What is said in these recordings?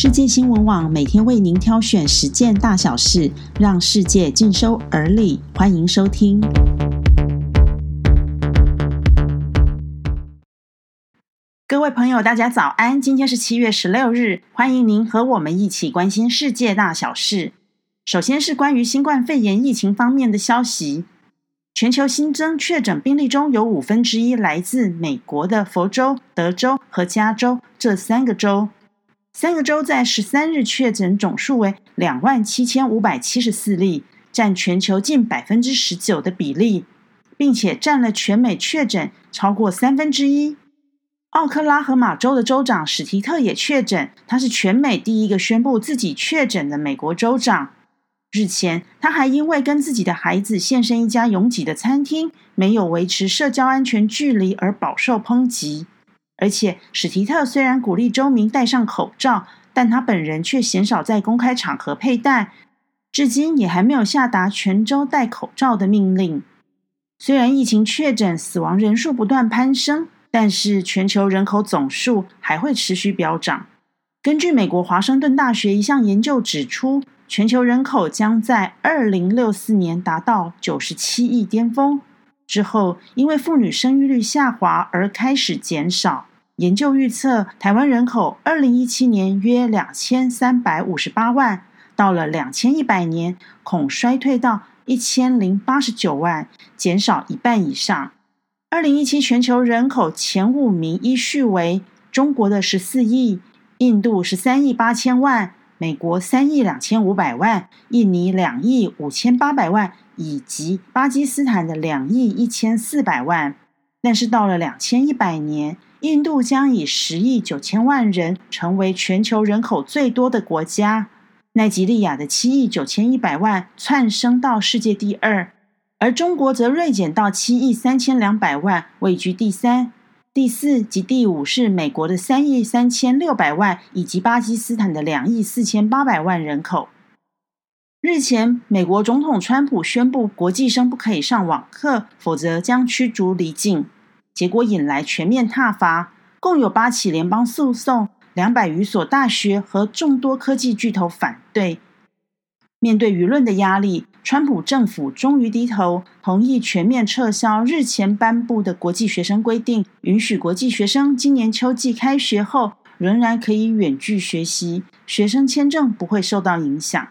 世界新闻网每天为您挑选十件大小事，让世界尽收耳里。欢迎收听。各位朋友，大家早安！今天是七月十六日，欢迎您和我们一起关心世界大小事。首先是关于新冠肺炎疫情方面的消息。全球新增确诊病例中有五分之一来自美国的佛州、德州和加州这三个州。三个州在十三日确诊总数为两万七千五百七十四例，占全球近百分之十九的比例，并且占了全美确诊超过三分之一。奥克拉荷马州的州长史提特也确诊，他是全美第一个宣布自己确诊的美国州长。日前，他还因为跟自己的孩子现身一家拥挤的餐厅，没有维持社交安全距离而饱受抨击。而且，史提特虽然鼓励州民戴上口罩，但他本人却鲜少在公开场合佩戴，至今也还没有下达全州戴口罩的命令。虽然疫情确诊、死亡人数不断攀升，但是全球人口总数还会持续飙涨。根据美国华盛顿大学一项研究指出。全球人口将在二零六四年达到九十七亿巅峰之后，因为妇女生育率下滑而开始减少。研究预测，台湾人口二零一七年约两千三百五十八万，到了两千一百年恐衰退到一千零八十九万，减少一半以上。二零一七全球人口前五名依序为：中国的十四亿，印度十三亿八千万。美国三亿两千五百万，印尼两亿五千八百万，以及巴基斯坦的两亿一千四百万。但是到了两千一百年，印度将以十亿九千万人成为全球人口最多的国家，奈及利亚的七亿九千一百万窜升到世界第二，而中国则锐减到七亿三千两百万，位居第三。第四及第五是美国的三亿三千六百万，以及巴基斯坦的两亿四千八百万人口。日前，美国总统川普宣布国际生不可以上网课，否则将驱逐离境。结果引来全面挞伐，共有八起联邦诉讼，两百余所大学和众多科技巨头反对。面对舆论的压力，川普政府终于低头，同意全面撤销日前颁布的国际学生规定，允许国际学生今年秋季开学后仍然可以远距学习，学生签证不会受到影响。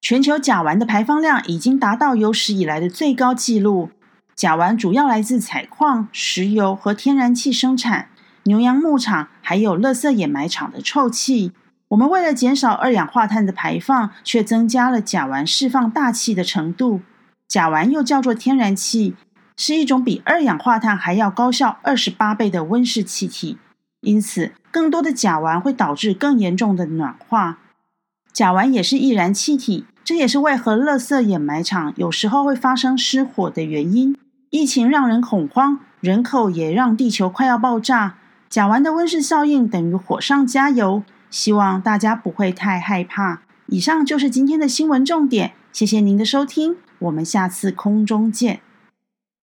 全球甲烷的排放量已经达到有史以来的最高纪录。甲烷主要来自采矿、石油和天然气生产、牛羊牧场，还有垃圾掩埋场的臭气。我们为了减少二氧化碳的排放，却增加了甲烷释放大气的程度。甲烷又叫做天然气，是一种比二氧化碳还要高效二十八倍的温室气体。因此，更多的甲烷会导致更严重的暖化。甲烷也是易燃气体，这也是为何垃圾掩埋场有时候会发生失火的原因。疫情让人恐慌，人口也让地球快要爆炸。甲烷的温室效应等于火上加油。希望大家不会太害怕。以上就是今天的新闻重点，谢谢您的收听，我们下次空中见。